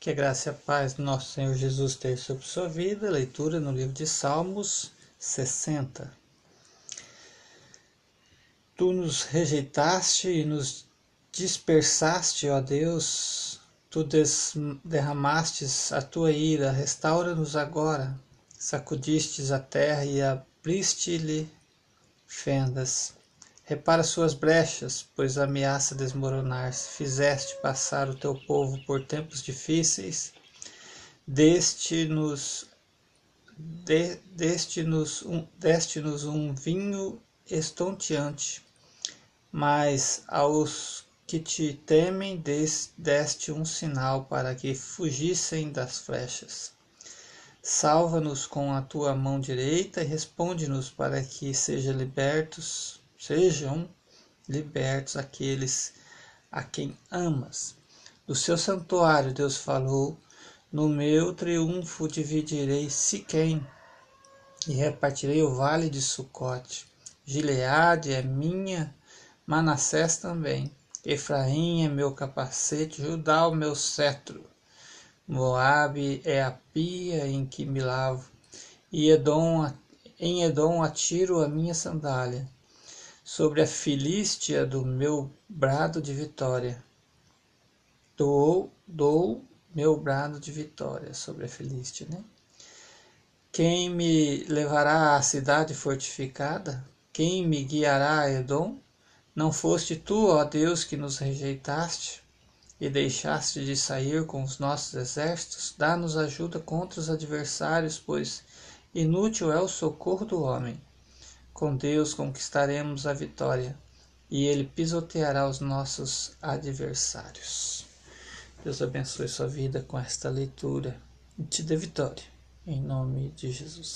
Que a graça e a paz do nosso Senhor Jesus esteja sobre sua vida. Leitura no livro de Salmos 60. Tu nos rejeitaste e nos dispersaste, ó Deus. Tu derramastes a tua ira, restaura-nos agora. Sacudistes a terra e abriste-lhe fendas. Repara suas brechas, pois ameaça desmoronar-se. Fizeste passar o teu povo por tempos difíceis. Deste-nos de, deste-nos um, deste-nos um vinho estonteante, mas aos que te temem deste um sinal para que fugissem das flechas. Salva-nos com a tua mão direita e responde-nos para que sejam libertos Sejam libertos aqueles a quem amas. Do seu santuário Deus falou: No meu triunfo dividirei Siquém e repartirei o vale de Sucote. Gileade é minha, Manassés também. Efraim é meu capacete, Judá o meu cetro. Moabe é a pia em que me lavo, e Edom, em Edom atiro a minha sandália sobre a Filístia do meu brado de vitória. Dou, dou meu brado de vitória sobre a Filístia, né? Quem me levará à cidade fortificada? Quem me guiará a Edom? Não foste tu, ó Deus, que nos rejeitaste e deixaste de sair com os nossos exércitos? Dá-nos ajuda contra os adversários, pois inútil é o socorro do homem. Com Deus conquistaremos a vitória e Ele pisoteará os nossos adversários. Deus abençoe sua vida com esta leitura e te dê vitória. Em nome de Jesus.